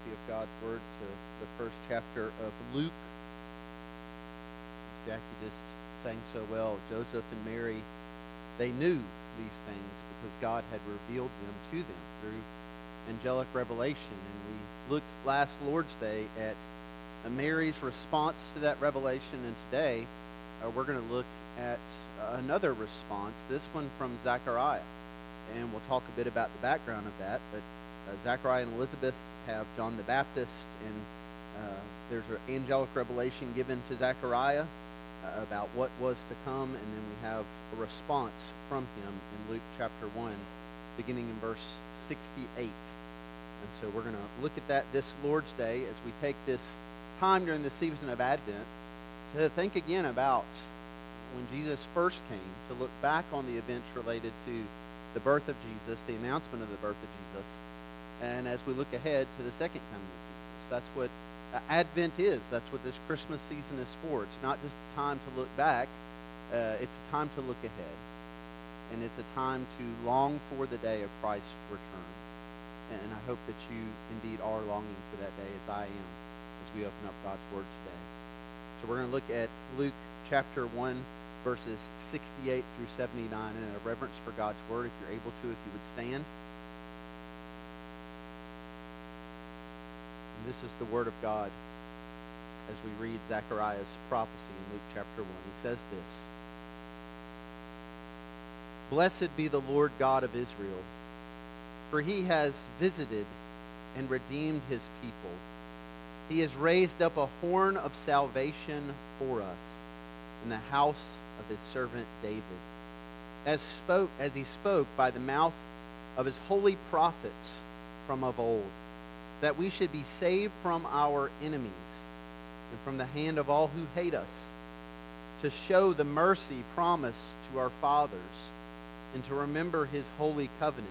copy of God's Word to the first chapter of Luke. Jackie just sang so well. Joseph and Mary, they knew these things because God had revealed them to them through angelic revelation. And we looked last Lord's Day at Mary's response to that revelation, and today uh, we're going to look at another response, this one from Zechariah. And we'll talk a bit about the background of that, but uh, Zechariah and Elizabeth have John the Baptist, and uh, there's an angelic revelation given to Zechariah uh, about what was to come, and then we have a response from him in Luke chapter 1, beginning in verse 68. And so we're going to look at that this Lord's Day as we take this time during the season of Advent to think again about when Jesus first came, to look back on the events related to the birth of Jesus, the announcement of the birth of Jesus, and as we look ahead to the second coming of Jesus. That's what Advent is. That's what this Christmas season is for. It's not just a time to look back, uh, it's a time to look ahead. And it's a time to long for the day of Christ's return. And I hope that you indeed are longing for that day as I am as we open up God's Word today. So we're going to look at Luke chapter 1, verses 68 through 79. And a reverence for God's Word, if you're able to, if you would stand. This is the Word of God as we read Zechariah's prophecy in Luke chapter 1. He says this Blessed be the Lord God of Israel, for he has visited and redeemed his people. He has raised up a horn of salvation for us in the house of his servant David, as spoke as he spoke by the mouth of his holy prophets from of old that we should be saved from our enemies and from the hand of all who hate us, to show the mercy promised to our fathers, and to remember his holy covenant,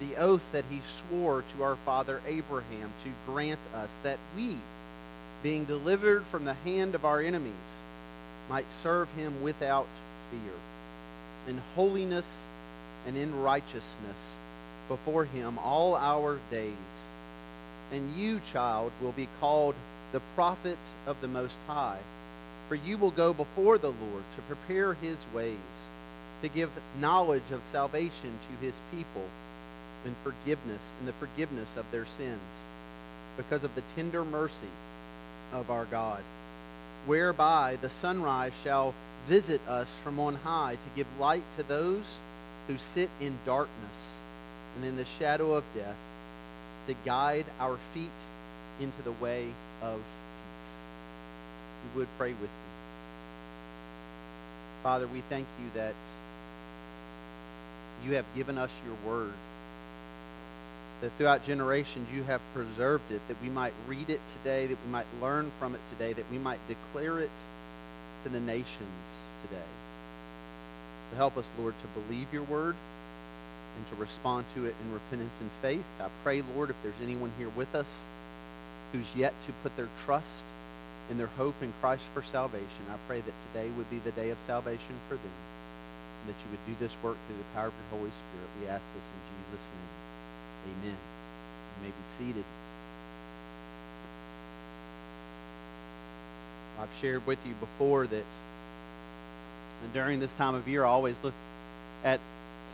the oath that he swore to our father Abraham to grant us that we, being delivered from the hand of our enemies, might serve him without fear, in holiness and in righteousness before him all our days and you, child, will be called the prophet of the Most High. For you will go before the Lord to prepare his ways, to give knowledge of salvation to his people, and forgiveness, and the forgiveness of their sins, because of the tender mercy of our God, whereby the sunrise shall visit us from on high to give light to those who sit in darkness and in the shadow of death to guide our feet into the way of peace. We would pray with you. Father, we thank you that you have given us your word, that throughout generations you have preserved it, that we might read it today, that we might learn from it today, that we might declare it to the nations today. So help us, Lord, to believe your word and to respond to it in repentance and faith. I pray, Lord, if there's anyone here with us who's yet to put their trust and their hope in Christ for salvation, I pray that today would be the day of salvation for them, and that you would do this work through the power of your Holy Spirit. We ask this in Jesus' name. Amen. You may be seated. I've shared with you before that and during this time of year, I always look at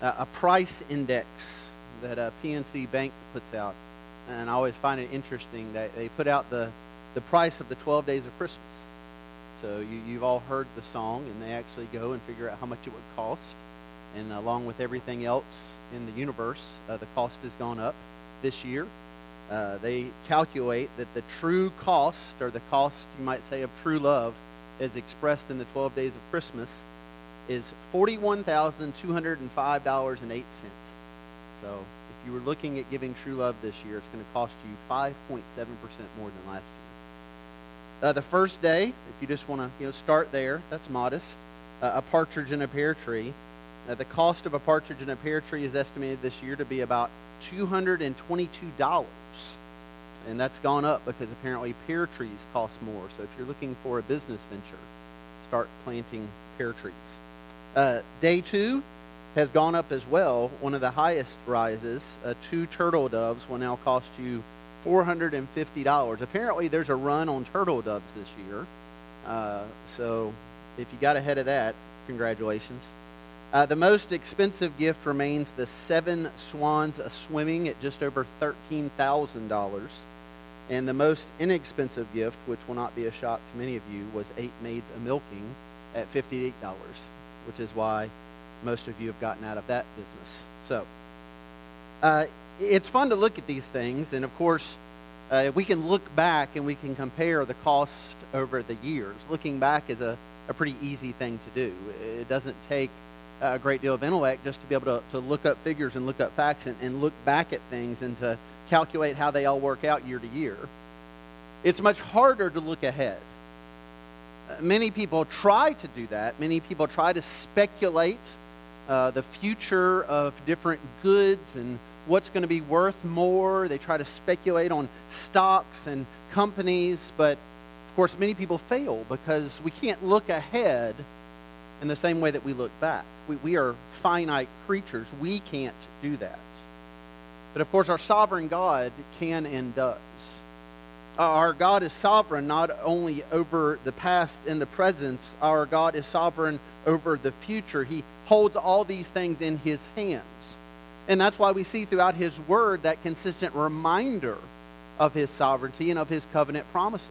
a price index that a PNC Bank puts out. And I always find it interesting that they put out the, the price of the 12 days of Christmas. So you, you've all heard the song, and they actually go and figure out how much it would cost. And along with everything else in the universe, uh, the cost has gone up this year. Uh, they calculate that the true cost, or the cost, you might say, of true love, is expressed in the 12 days of Christmas is $41,205.08. So if you were looking at giving True Love this year, it's going to cost you 5.7% more than last year. Uh, the first day, if you just want to you know start there, that's modest. Uh, a partridge in a pear tree. Uh, the cost of a partridge in a pear tree is estimated this year to be about $222. And that's gone up because apparently pear trees cost more. So if you're looking for a business venture, start planting pear trees. Uh, day two has gone up as well, one of the highest rises. Uh, two turtle doves will now cost you $450. Apparently, there's a run on turtle doves this year. Uh, so if you got ahead of that, congratulations. Uh, the most expensive gift remains the seven swans a swimming at just over $13,000. And the most inexpensive gift, which will not be a shock to many of you, was eight maids a milking at $58, which is why most of you have gotten out of that business. So, uh, it's fun to look at these things, and of course, uh, we can look back and we can compare the cost over the years. Looking back is a, a pretty easy thing to do. It doesn't take a great deal of intellect just to be able to, to look up figures and look up facts and, and look back at things and to calculate how they all work out year to year. It's much harder to look ahead. Many people try to do that. Many people try to speculate uh, the future of different goods and what's going to be worth more. They try to speculate on stocks and companies, but of course, many people fail because we can't look ahead in the same way that we look back. We, we are finite creatures. We can't do that. But of course, our sovereign God can and does. Uh, our God is sovereign not only over the past and the present, our God is sovereign over the future. He holds all these things in his hands. And that's why we see throughout his word that consistent reminder of his sovereignty and of his covenant promises.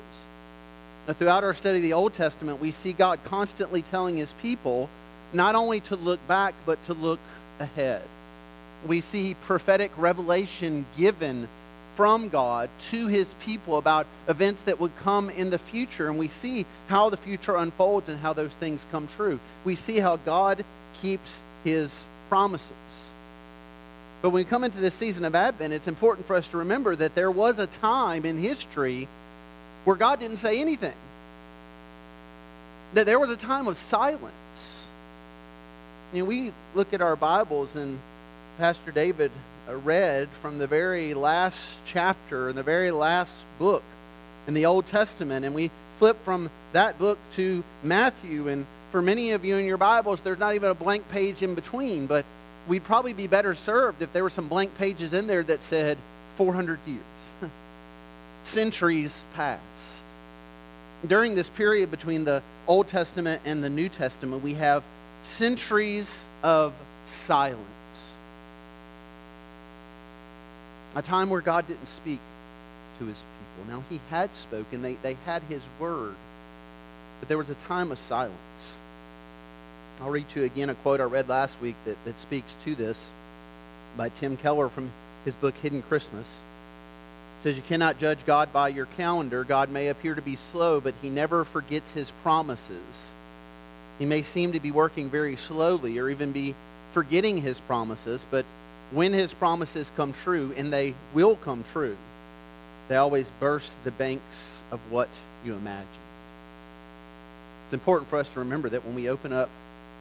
Now, throughout our study of the Old Testament, we see God constantly telling his people not only to look back, but to look ahead. We see prophetic revelation given from God to his people about events that would come in the future, and we see how the future unfolds and how those things come true. We see how God keeps his promises. But when we come into this season of Advent, it's important for us to remember that there was a time in history where God didn't say anything. That there was a time of silence. You know, we look at our Bibles, and Pastor David Uh, read from the very last chapter in the very last book in the Old Testament, and we flip from that book to Matthew. And for many of you in your Bibles, there's not even a blank page in between, but we'd probably be better served if there were some blank pages in there that said 400 years, centuries past. During this period between the Old Testament and the New Testament, we have centuries of silence. A time where God didn't speak to his people. Now, he had spoken, they, they had his word, but there was a time of silence. I'll read to you again a quote I read last week that, that speaks to this by Tim Keller from his book Hidden Christmas. It says, You cannot judge God by your calendar. God may appear to be slow, but he never forgets his promises. He may seem to be working very slowly or even be forgetting his promises, but when his promises come true, and they will come true, they always burst the banks of what you imagine. It's important for us to remember that when we open up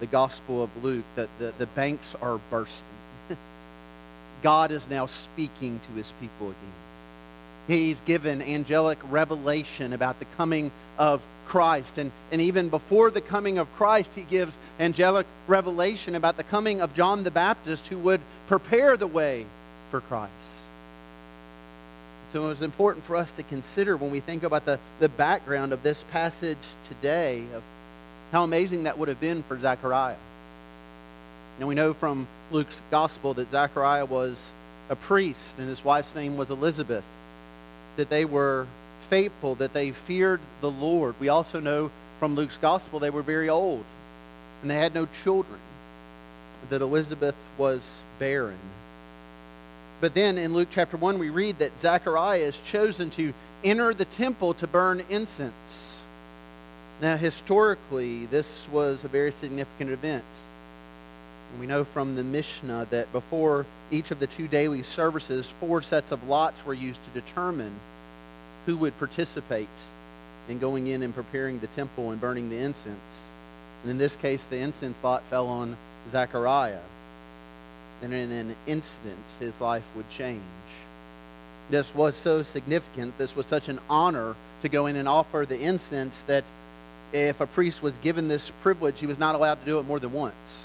the Gospel of Luke that the, the banks are bursting. God is now speaking to his people again. He's given angelic revelation about the coming of Christ. And, and even before the coming of Christ, he gives angelic revelation about the coming of John the Baptist who would prepare the way for Christ. So it was important for us to consider when we think about the, the background of this passage today of how amazing that would have been for Zechariah. Now we know from Luke's gospel that Zechariah was a priest and his wife's name was Elizabeth, that they were faithful, that they feared the Lord. We also know from Luke's gospel they were very old and they had no children, that Elizabeth was barren. But then in Luke chapter 1, we read that Zechariah is chosen to enter the temple to burn incense. Now, historically, this was a very significant event. we know from the Mishnah that before each of the two daily services, four sets of lots were used to determine who would participate in going in and preparing the temple and burning the incense. And in this case, the incense lot fell on Zechariah. And in an instant, his life would change. This was so significant, this was such an honor to go in and offer the incense that if a priest was given this privilege, he was not allowed to do it more than once.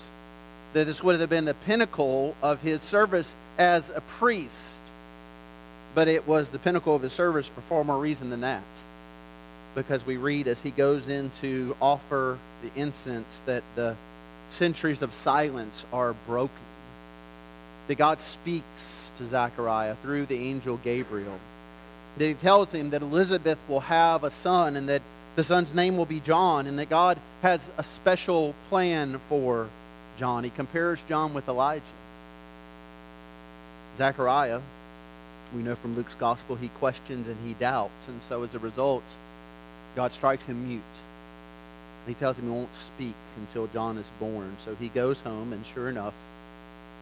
That this would have been the pinnacle of his service as a priest. But it was the pinnacle of his service for far more reason than that. Because we read as he goes in to offer the incense that the centuries of silence are broken. That God speaks to Zechariah through the angel Gabriel. That he tells him that Elizabeth will have a son and that the son's name will be John and that God has a special plan for John. He compares John with Elijah. Zechariah, we know from Luke's gospel, he questions and he doubts. And so as a result, God strikes him mute. He tells him he won't speak until John is born. So he goes home, and sure enough,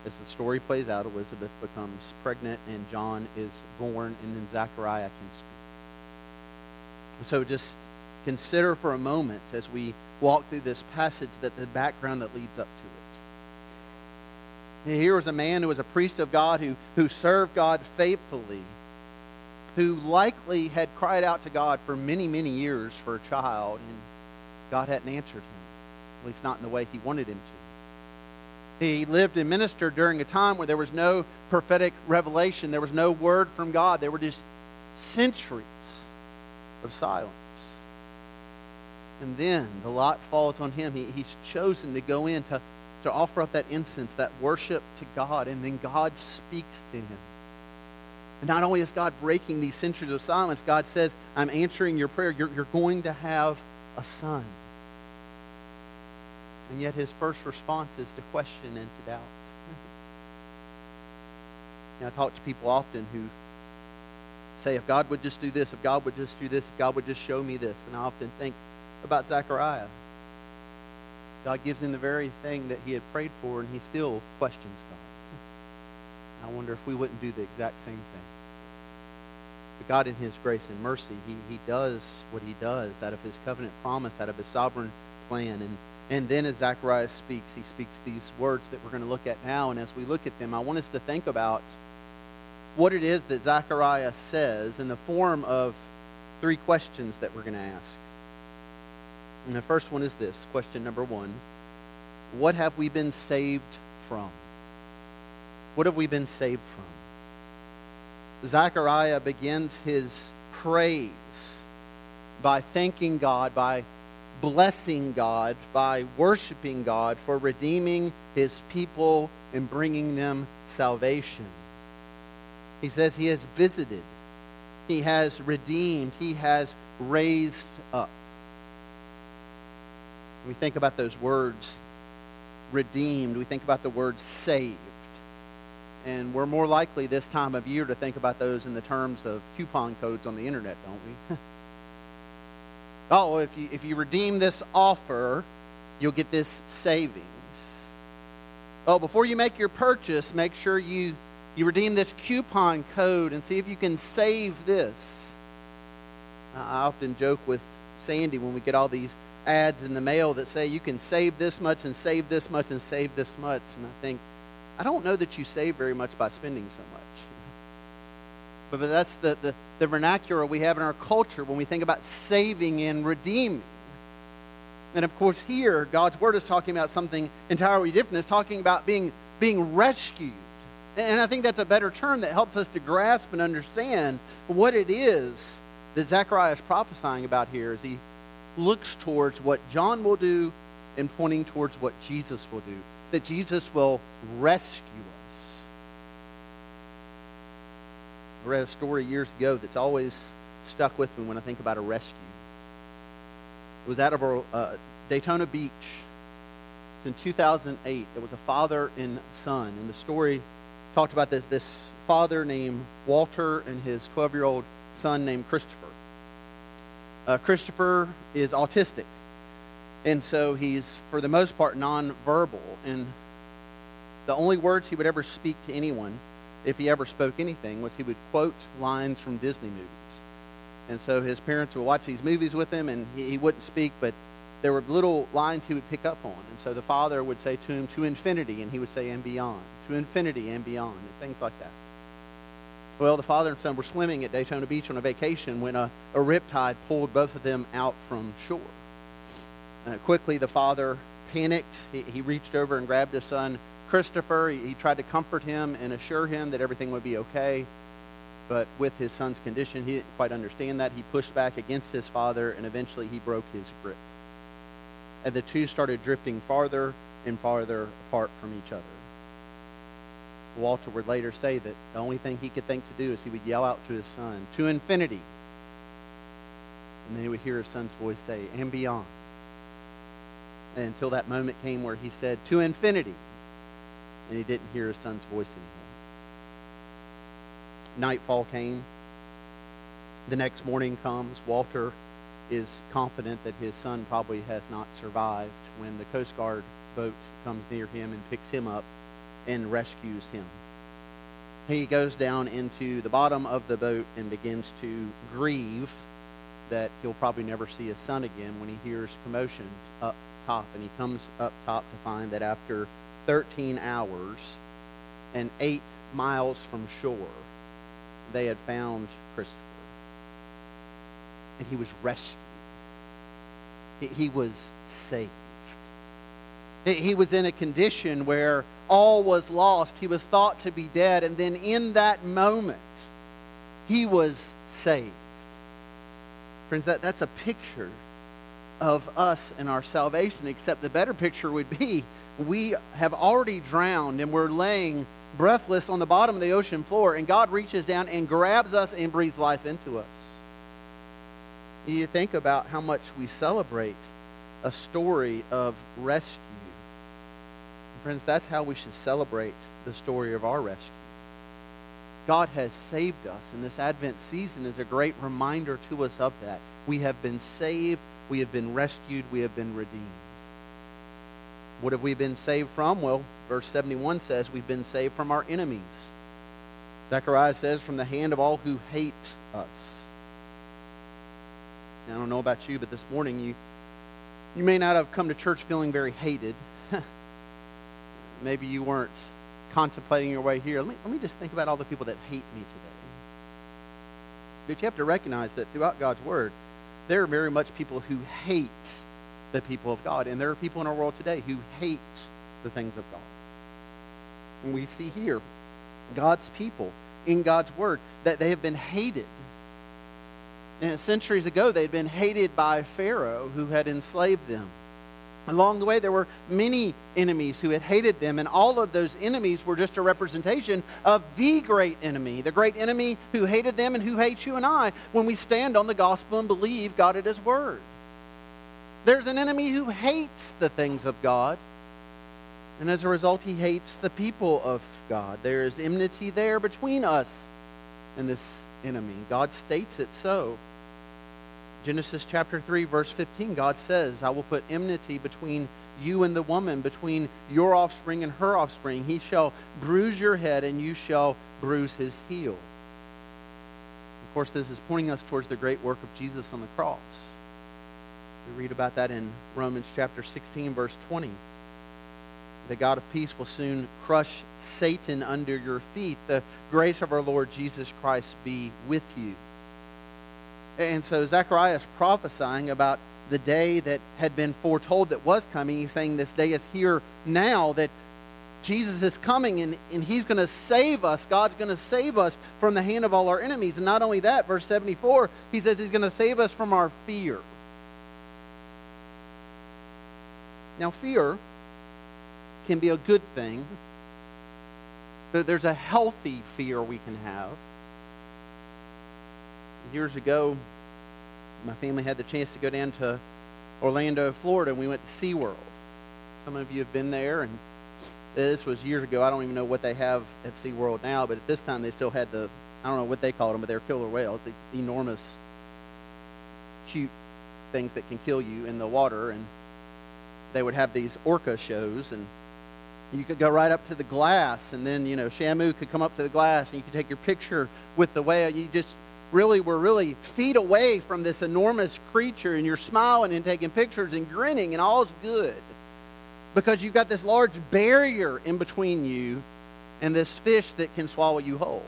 as the story plays out, Elizabeth becomes pregnant, and John is born, and then Zechariah can speak. So just consider for a moment as we walk through this passage that the background that leads up to it. Here was a man who was a priest of God who, who served God faithfully, who likely had cried out to God for many, many years for a child, and God hadn't answered him, at least not in the way he wanted him to. He lived and ministered during a time where there was no prophetic revelation, there was no word from God, there were just centuries of silence. And then the lot falls on him. He, he's chosen to go in to, offer up that incense, that worship to God, and then God speaks to him. And not only is God breaking these centuries of silence, God says, I'm answering your prayer. You're, you're going to have a son. And yet his first response is to question and to doubt. I talk to people often who say, if God would just do this, if God would just do this, if God would just show me this. And I often think about Zechariah. God gives him the very thing that he had prayed for, and he still questions God. I wonder if we wouldn't do the exact same thing. But God, in his grace and mercy, he, he does what he does out of his covenant promise, out of his sovereign plan. And and then as Zacharias speaks, he speaks these words that we're going to look at now. And as we look at them, I want us to think about what it is that Zacharias says in the form of three questions that we're going to ask. And the first one is this question number one What have we been saved from? What have we been saved from? Zechariah begins his praise by thanking God, by blessing God by worshiping God for redeeming his people and bringing them salvation. He says he has visited, he has redeemed, he has raised up. We think about those words redeemed, we think about the word saved. And we're more likely this time of year to think about those in the terms of coupon codes on the internet, don't we? oh, if you, if you redeem this offer, you'll get this savings. Oh, before you make your purchase, make sure you, you redeem this coupon code and see if you can save this. I often joke with Sandy when we get all these ads in the mail that say you can save this much and save this much and save this much. And I think, I don't know that you save very much by spending so much. But, but that's the, the, the vernacular we have in our culture when we think about saving and redeeming. And of course, here, God's word is talking about something entirely different. It's talking about being, being rescued. And I think that's a better term that helps us to grasp and understand what it is that Zechariah is prophesying about here as he looks towards what John will do and pointing towards what Jesus will do. That Jesus will rescue us. I read a story years ago that's always stuck with me when I think about a rescue. It was out of uh, Daytona Beach. It's in 2008. It was a father and son, and the story talked about this this father named Walter and his 12 year old son named Christopher. Uh, Christopher is autistic, and so he's for the most part nonverbal, and the only words he would ever speak to anyone if he ever spoke anything, was he would quote lines from Disney movies. And so his parents would watch these movies with him, and he, he wouldn't speak, but there were little lines he would pick up on. And so the father would say to him, to infinity, and he would say, and beyond. To infinity and beyond, and things like that. Well, the father and son were swimming at Daytona Beach on a vacation when a, a riptide pulled both of them out from shore. Uh, quickly, the father panicked. He, he reached over and grabbed his son Christopher. He, he tried to comfort him and assure him that everything would be okay. But with his son's condition, he didn't quite understand that. He pushed back against his father, and eventually he broke his grip. And the two started drifting farther and farther apart from each other. Walter would later say that the only thing he could think to do is he would yell out to his son, to infinity. And then he would hear his son's voice say, and beyond. And until that moment came where he said, to infinity. And he didn't hear his son's voice anymore. Nightfall came. The next morning comes. Walter is confident that his son probably has not survived when the Coast Guard boat comes near him and picks him up and rescues him. He goes down into the bottom of the boat and begins to grieve that he'll probably never see his son again when he hears commotion up top. And he comes up top to find that after 13 hours and eight miles from shore, they had found Christopher. And he was rescued. He was saved. He was in a condition where all was lost. He was thought to be dead. And then in that moment, he was saved. Friends, that, that's a picture of us and our salvation, except the better picture would be we have already drowned and we're laying breathless on the bottom of the ocean floor, and God reaches down and grabs us and breathes life into us. You think about how much we celebrate a story of rescue Friends, that's how we should celebrate the story of our rescue. God has saved us, and this Advent season is a great reminder to us of that. We have been saved, we have been rescued, we have been redeemed. What have we been saved from? Well, verse 71 says we've been saved from our enemies. Zechariah says, from the hand of all who hate us. I don't know about you, but this morning you, you may not have come to church feeling very hated maybe you weren't contemplating your way here. Let me, let me just think about all the people that hate me today. But you have to recognize that throughout God's Word, there are very much people who hate the people of God. And there are people in our world today who hate the things of God. And we see here God's people in God's Word that they have been hated. And centuries ago, they had been hated by Pharaoh who had enslaved them. Along the way, there were many enemies who had hated them, and all of those enemies were just a representation of the great enemy, the great enemy who hated them and who hates you and I when we stand on the gospel and believe God at His Word. There's an enemy who hates the things of God, and as a result, he hates the people of God. There is enmity there between us and this enemy. God states it so. Genesis chapter 3, verse 15, God says, I will put enmity between you and the woman, between your offspring and her offspring. He shall bruise your head, and you shall bruise his heel. Of course, this is pointing us towards the great work of Jesus on the cross. We read about that in Romans chapter 16, verse 20. The God of peace will soon crush Satan under your feet. The grace of our Lord Jesus Christ be with you. And so Zechariah is prophesying about the day that had been foretold that was coming. He's saying this day is here now, that Jesus is coming and, and he's going to save us. God's going to save us from the hand of all our enemies. And not only that, verse 74, he says he's going to save us from our fear. Now, fear can be a good thing. There's a healthy fear we can have years ago, my family had the chance to go down to Orlando, Florida, and we went to SeaWorld. Some of you have been there, and this was years ago. I don't even know what they have at SeaWorld now, but at this time they still had the, I don't know what they called them, but they're killer whales, the enormous, cute things that can kill you in the water. And they would have these orca shows, and you could go right up to the glass, and then, you know, Shamu could come up to the glass, and you could take your picture with the whale. You just really were really feet away from this enormous creature and you're smiling and taking pictures and grinning and all's good because you've got this large barrier in between you and this fish that can swallow you whole.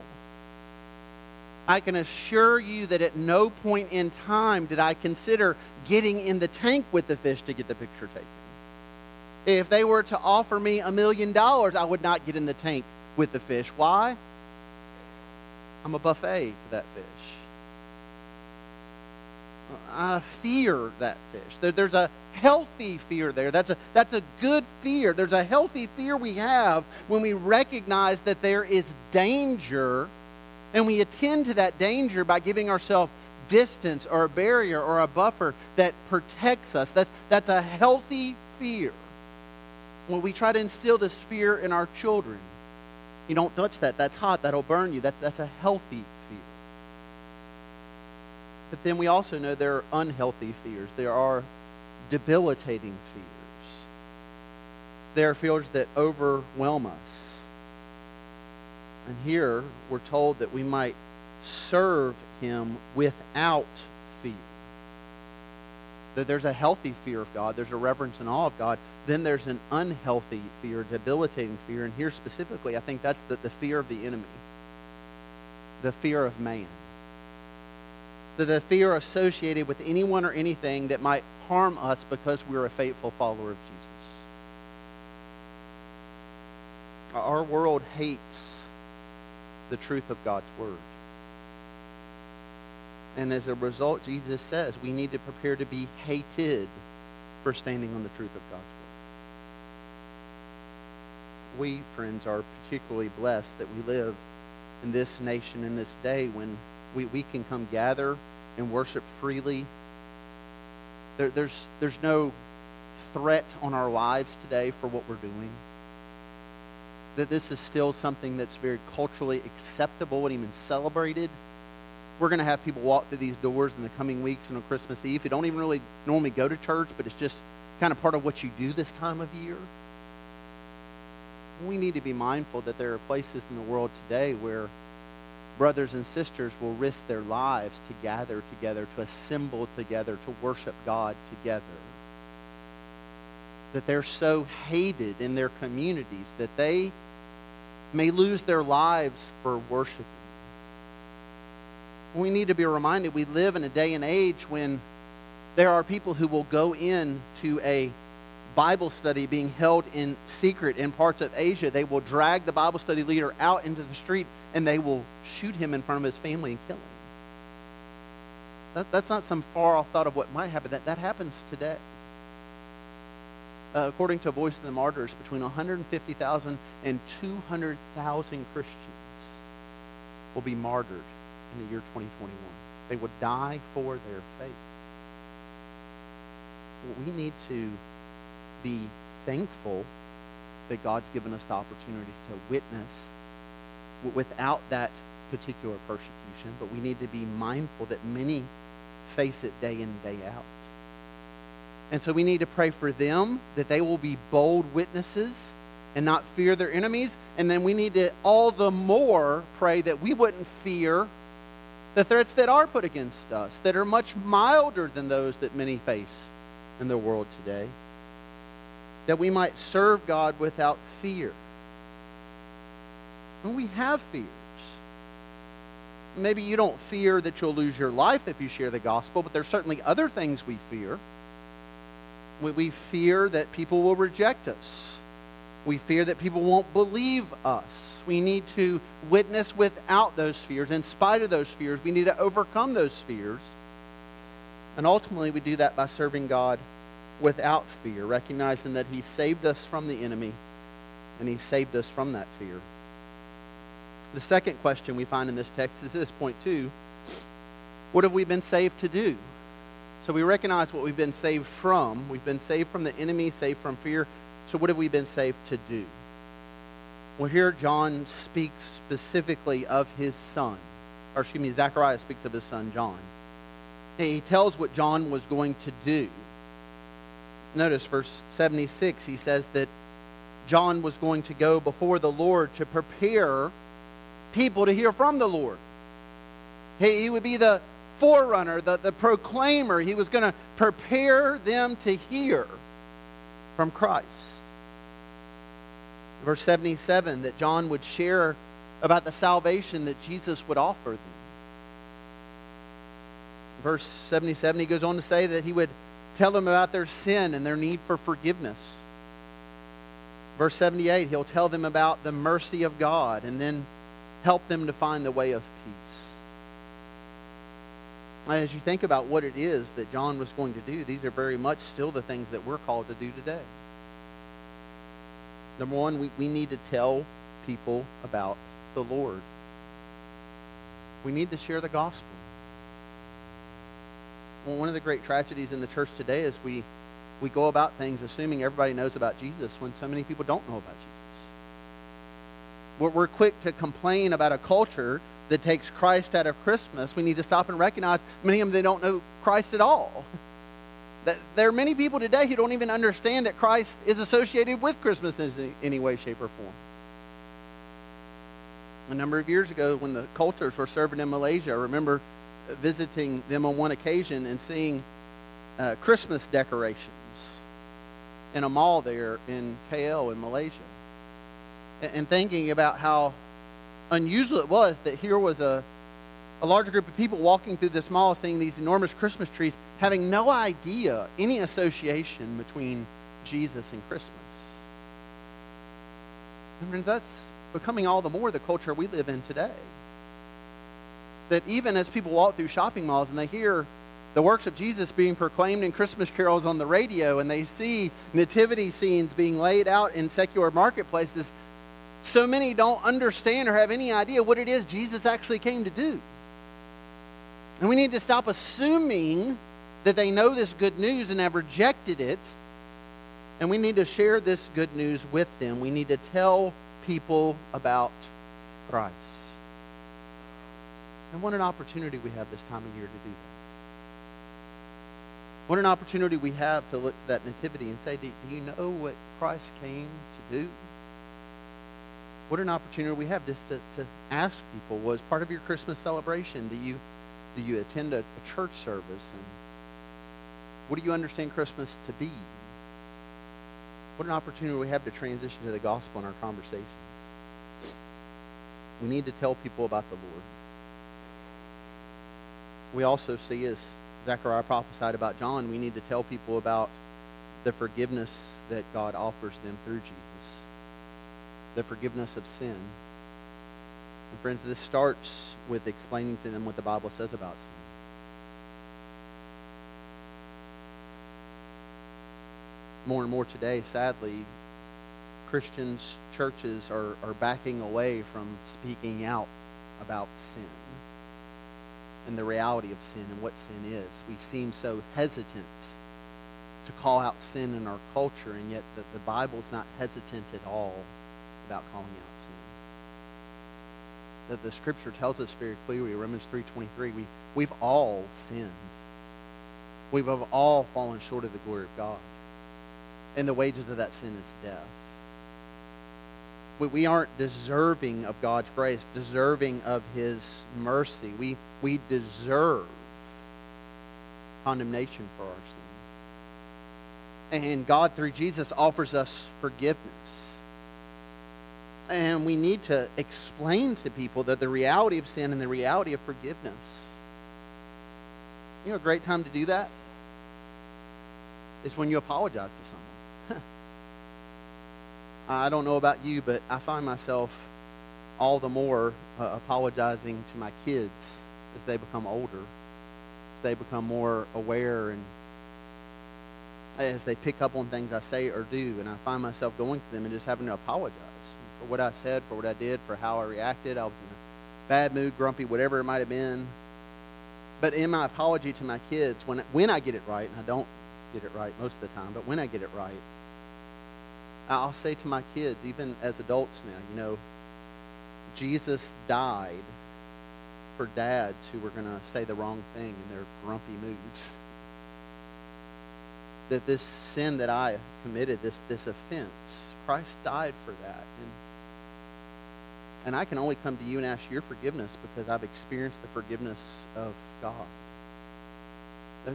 I can assure you that at no point in time did I consider getting in the tank with the fish to get the picture taken. If they were to offer me a million dollars, I would not get in the tank with the fish. Why? I'm a buffet to that fish. I fear that fish. There, there's a healthy fear there. That's a, that's a good fear. There's a healthy fear we have when we recognize that there is danger and we attend to that danger by giving ourselves distance or a barrier or a buffer that protects us. That's, that's a healthy fear. When we try to instill this fear in our children, you don't touch that. That's hot. That'll burn you. That's, that's a healthy fear. But then we also know there are unhealthy fears. There are debilitating fears. There are fears that overwhelm us. And here we're told that we might serve him without fear. That there's a healthy fear of God, there's a reverence and awe of God. Then there's an unhealthy fear, debilitating fear. And here specifically, I think that's the, the fear of the enemy, the fear of man. The, the fear associated with anyone or anything that might harm us because we're a faithful follower of Jesus. Our world hates the truth of God's word. And as a result, Jesus says we need to prepare to be hated for standing on the truth of God's word. We, friends, are particularly blessed that we live in this nation in this day when we, we can come gather and worship freely. There, there's, there's no threat on our lives today for what we're doing. That this is still something that's very culturally acceptable and even celebrated we're going to have people walk through these doors in the coming weeks and on Christmas Eve who don't even really normally go to church, but it's just kind of part of what you do this time of year. We need to be mindful that there are places in the world today where brothers and sisters will risk their lives to gather together, to assemble together, to worship God together. That they're so hated in their communities that they may lose their lives for worshiping we need to be reminded we live in a day and age when there are people who will go in to a Bible study being held in secret in parts of Asia. They will drag the Bible study leader out into the street and they will shoot him in front of his family and kill him. That, that's not some far off thought of what might happen. That, that happens today. Uh, according to Voice of the Martyrs, between 150,000 and 200,000 Christians will be martyred in the year 2021. They would die for their faith. We need to be thankful that God's given us the opportunity to witness without that particular persecution, but we need to be mindful that many face it day in, day out. And so we need to pray for them that they will be bold witnesses and not fear their enemies. And then we need to all the more pray that we wouldn't fear the threats that are put against us, that are much milder than those that many face in the world today, that we might serve God without fear. And we have fears. Maybe you don't fear that you'll lose your life if you share the gospel, but there's certainly other things we fear. We fear that people will reject us. We fear that people won't believe us we need to witness without those fears. In spite of those fears, we need to overcome those fears. And ultimately, we do that by serving God without fear, recognizing that He saved us from the enemy and He saved us from that fear. The second question we find in this text is this two. What have we been saved to do? So we recognize what we've been saved from. We've been saved from the enemy, saved from fear. So what have we been saved to do? Well, here John speaks specifically of his son. Or, excuse me, Zechariah speaks of his son, John. He tells what John was going to do. Notice verse 76, he says that John was going to go before the Lord to prepare people to hear from the Lord. He, he would be the forerunner, the, the proclaimer. He was going to prepare them to hear from Christ verse 77, that John would share about the salvation that Jesus would offer them. Verse 77, he goes on to say that he would tell them about their sin and their need for forgiveness. Verse 78, he'll tell them about the mercy of God. And then help them to find the way of peace. As you think about what it is that John was going to do, these are very much still the things that we're called to do today. Number one, we, we need to tell people about the Lord. We need to share the gospel. Well, one of the great tragedies in the church today is we, we go about things assuming everybody knows about Jesus when so many people don't know about Jesus. We're, we're quick to complain about a culture that takes Christ out of Christmas. We need to stop and recognize many of them they don't know Christ at all. That there are many people today who don't even understand that Christ is associated with Christmas in any way, shape, or form. A number of years ago, when the Coulters were serving in Malaysia, I remember visiting them on one occasion and seeing uh, Christmas decorations in a mall there in KL in Malaysia, and, and thinking about how unusual it was that here was a, a larger group of people walking through this mall seeing these enormous Christmas trees, having no idea any association between Jesus and Christmas. And friends, that's becoming all the more the culture we live in today. That even as people walk through shopping malls and they hear the works of Jesus being proclaimed in Christmas carols on the radio and they see nativity scenes being laid out in secular marketplaces, so many don't understand or have any idea what it is Jesus actually came to do. And we need to stop assuming that they know this good news and have rejected it. And we need to share this good news with them. We need to tell people about Christ. And what an opportunity we have this time of year to do that. What an opportunity we have to look to that nativity and say, do, do you know what Christ came to do? What an opportunity we have just to, to ask people, was part of your Christmas celebration, do you, do you attend a, a church service? And what do you understand Christmas to be? What an opportunity we have to transition to the gospel in our conversations. We need to tell people about the Lord. We also see, as Zechariah prophesied about John, we need to tell people about the forgiveness that God offers them through Jesus, the forgiveness of sin. And friends, this starts with explaining to them what the Bible says about sin. more and more today, sadly, Christians, churches are, are backing away from speaking out about sin and the reality of sin and what sin is. We seem so hesitant to call out sin in our culture, and yet the, the Bible's not hesitant at all about calling out sin. That the Scripture tells us very clearly, Romans 3.23, we, we've all sinned. We've all fallen short of the glory of God. And the wages of that sin is death. We, we aren't deserving of God's grace, deserving of His mercy. We, we deserve condemnation for our sin. And God, through Jesus, offers us forgiveness. And we need to explain to people that the reality of sin and the reality of forgiveness. You know, a great time to do that is when you apologize to someone. I don't know about you, but I find myself all the more uh, apologizing to my kids as they become older, as they become more aware and as they pick up on things I say or do, and I find myself going to them and just having to apologize for what I said, for what I did, for how I reacted. I was in a bad mood, grumpy, whatever it might have been. But in my apology to my kids, when when I get it right, and I don't get it right most of the time, but when I get it right, I'll say to my kids, even as adults now, you know, Jesus died for dads who were going to say the wrong thing in their grumpy moods. That this sin that I committed, this, this offense, Christ died for that. And, and I can only come to you and ask your forgiveness because I've experienced the forgiveness of God.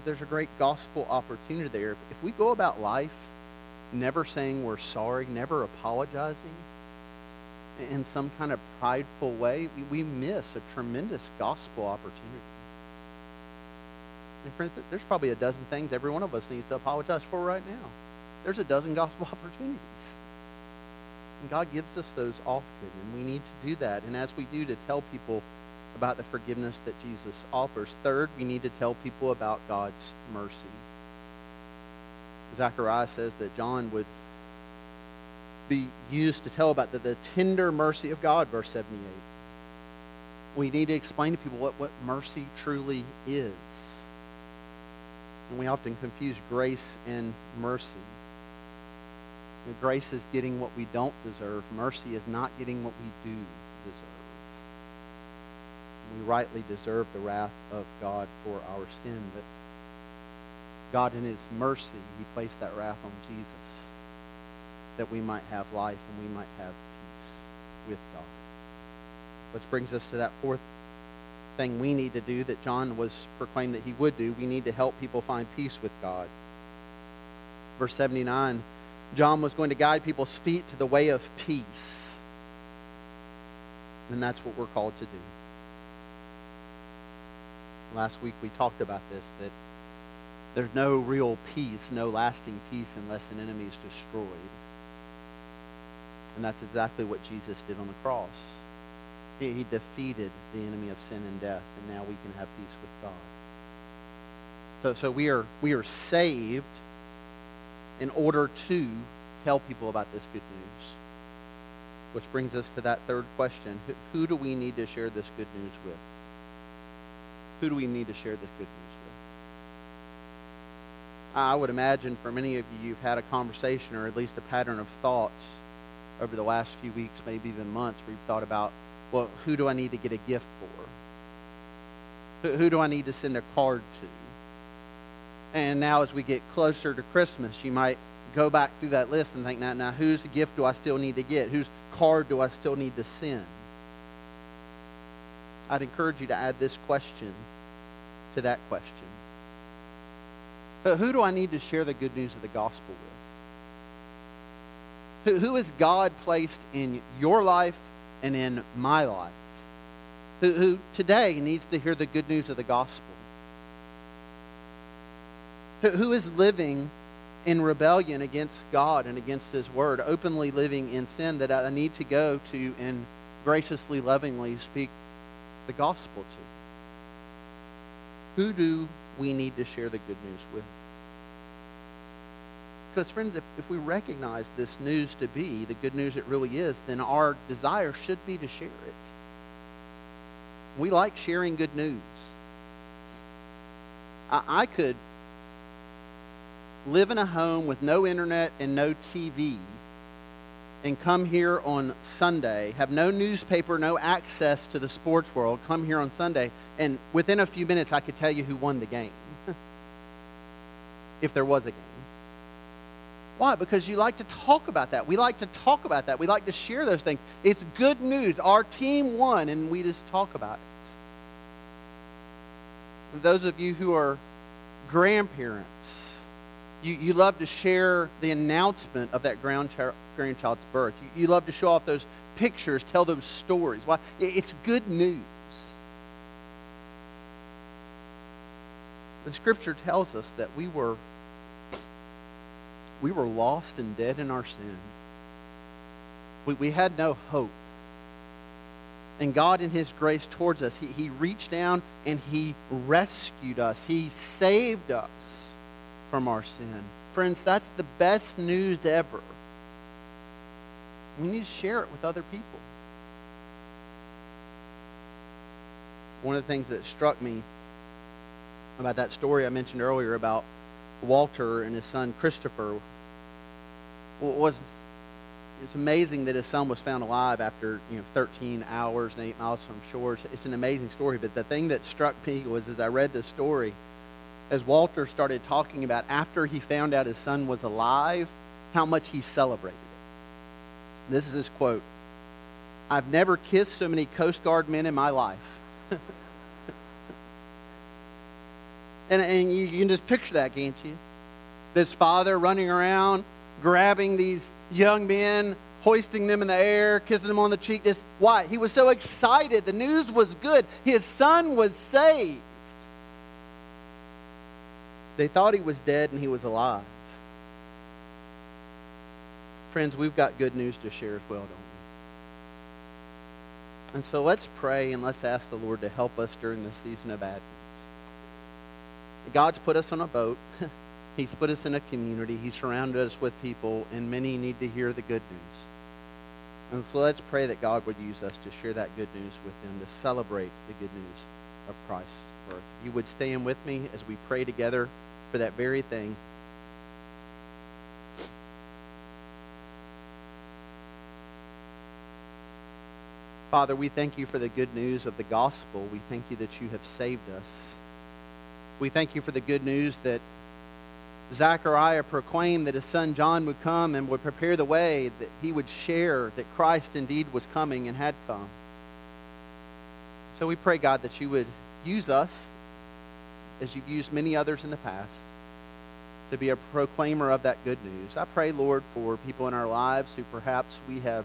There's a great gospel opportunity there. If we go about life never saying we're sorry, never apologizing in some kind of prideful way, we miss a tremendous gospel opportunity. And friends, there's probably a dozen things every one of us needs to apologize for right now. There's a dozen gospel opportunities. And God gives us those often, and we need to do that. And as we do, to tell people about the forgiveness that Jesus offers. Third, we need to tell people about God's mercy. Zechariah says that John would be used to tell about the, the tender mercy of God, verse 78. We need to explain to people what, what mercy truly is. And we often confuse grace and mercy. Grace is getting what we don't deserve. Mercy is not getting what we do deserve. We rightly deserve the wrath of God for our sin, but God, in His mercy, He placed that wrath on Jesus that we might have life and we might have peace with God. Which brings us to that fourth thing we need to do that John was proclaimed that he would do. We need to help people find peace with God. Verse 79 John was going to guide people's feet to the way of peace. And that's what we're called to do. Last week we talked about this that there's no real peace, no lasting peace unless an enemy is destroyed. And that's exactly what Jesus did on the cross. He, he defeated the enemy of sin and death, and now we can have peace with God. So, so we are we are saved in order to tell people about this good news. Which brings us to that third question. Who, do we need to share this good news with? Who do we need to share this good news with? I would imagine for many of you, you've had a conversation or at least a pattern of thoughts over the last few weeks, maybe even months, where you've thought about, well, who do I need to get a gift for? Who do I need to send a card to? And now, as we get closer to Christmas, you might go back through that list and think, now, now whose gift do I still need to get? Whose card do I still need to send? I'd encourage you to add this question to that question. But Who do I need to share the good news of the gospel with? Who, who is God placed in your life and in my life? Who, who today needs to hear the good news of the gospel? Who, is living in rebellion against God and against His Word, openly living in sin that I need to go to and graciously, lovingly speak the gospel to? Who do we need to share the good news with? Because, friends, if, if we recognize this news to be the good news it really is, then our desire should be to share it. We like sharing good news. I, I could live in a home with no internet and no TV and come here on Sunday, have no newspaper, no access to the sports world, come here on Sunday, and within a few minutes I could tell you who won the game. if there was a game. Why? Because you like to talk about that. We like to talk about that. We like to share those things. It's good news. Our team won, and we just talk about it. those of you who are grandparents, you, you love to share the announcement of that grandchild's birth. You, you love to show off those pictures, tell those stories. Why? It's good news. The scripture tells us that we were we were lost and dead in our sin. We, we had no hope. And God, in His grace towards us, he, he reached down and He rescued us. He saved us from our sin. Friends, that's the best news ever. We need to share it with other people. One of the things that struck me about that story I mentioned earlier about Walter and his son Christopher was it's amazing that his son was found alive after you know 13 hours and eight miles from shore. It's an amazing story. But the thing that struck me was as I read the story, as Walter started talking about after he found out his son was alive, how much he celebrated it. This is his quote I've never kissed so many Coast Guard men in my life. and, and you, you can just picture that, can't you? This father running around, grabbing these young men, hoisting them in the air, kissing them on the cheek. Just why? He was so excited. The news was good. His son was saved. They thought he was dead and he was alive. Friends, we've got good news to share as well, don't we? And so let's pray and let's ask the Lord to help us during this season of Advent. God's put us on a boat. He's put us in a community. He's surrounded us with people, and many need to hear the good news. And so let's pray that God would use us to share that good news with them, to celebrate the good news of Christ's birth. You would stand with me as we pray together for that very thing. Father, we thank you for the good news of the gospel. We thank you that you have saved us. We thank you for the good news that Zechariah proclaimed that his son John would come and would prepare the way, that he would share that Christ indeed was coming and had come. So we pray, God, that you would use us, as you've used many others in the past, to be a proclaimer of that good news. I pray, Lord, for people in our lives who perhaps we have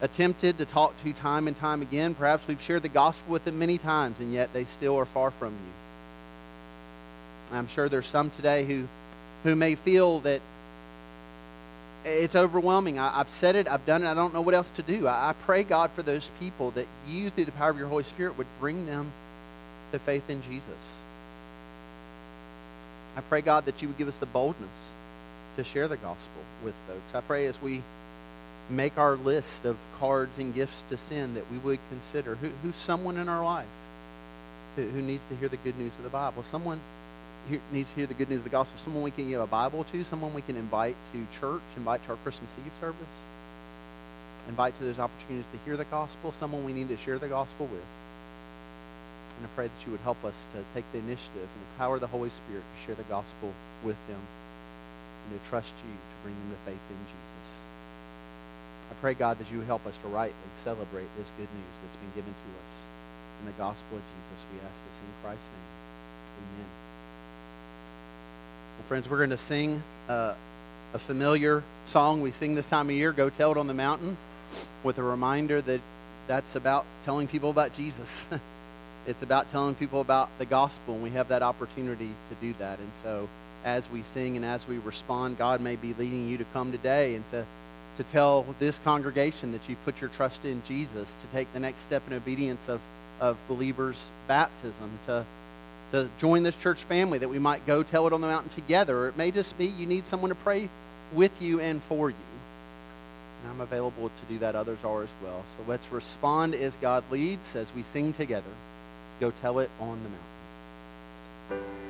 attempted to talk to time and time again. Perhaps we've shared the gospel with them many times, and yet they still are far from you. I'm sure there's some today who, who may feel that it's overwhelming. I, have said it, I've done it, I don't know what else to do. I, I pray, God, for those people that you, through the power of your Holy Spirit, would bring them to faith in Jesus. I pray, God, that you would give us the boldness to share the gospel with folks. I pray as we make our list of cards and gifts to send that we would consider who, who's someone in our life who, who needs to hear the good news of the Bible. Someone hear, needs to hear the good news of the gospel. Someone we can give a Bible to. Someone we can invite to church, invite to our Christmas Eve service, invite to those opportunities to hear the gospel. Someone we need to share the gospel with. And I pray that you would help us to take the initiative and empower the Holy Spirit to share the gospel with them and to trust you to bring them to faith in Jesus. I pray, God, that you would help us to rightly celebrate this good news that's been given to us in the gospel of Jesus. We ask this in Christ's name. Amen. Well, friends, we're going to sing uh, a familiar song we sing this time of year, Go Tell It on the Mountain, with a reminder that that's about telling people about Jesus. it's about telling people about the gospel, and we have that opportunity to do that. And so, as we sing and as we respond, God may be leading you to come today and to, to tell this congregation that you've put your trust in Jesus, to take the next step in obedience of, of believers' baptism, to, to join this church family, that we might go tell it on the mountain together. It may just be you need someone to pray with you and for you. And I'm available to do that. Others are as well. So let's respond as God leads as we sing together. Go tell it on the mountain.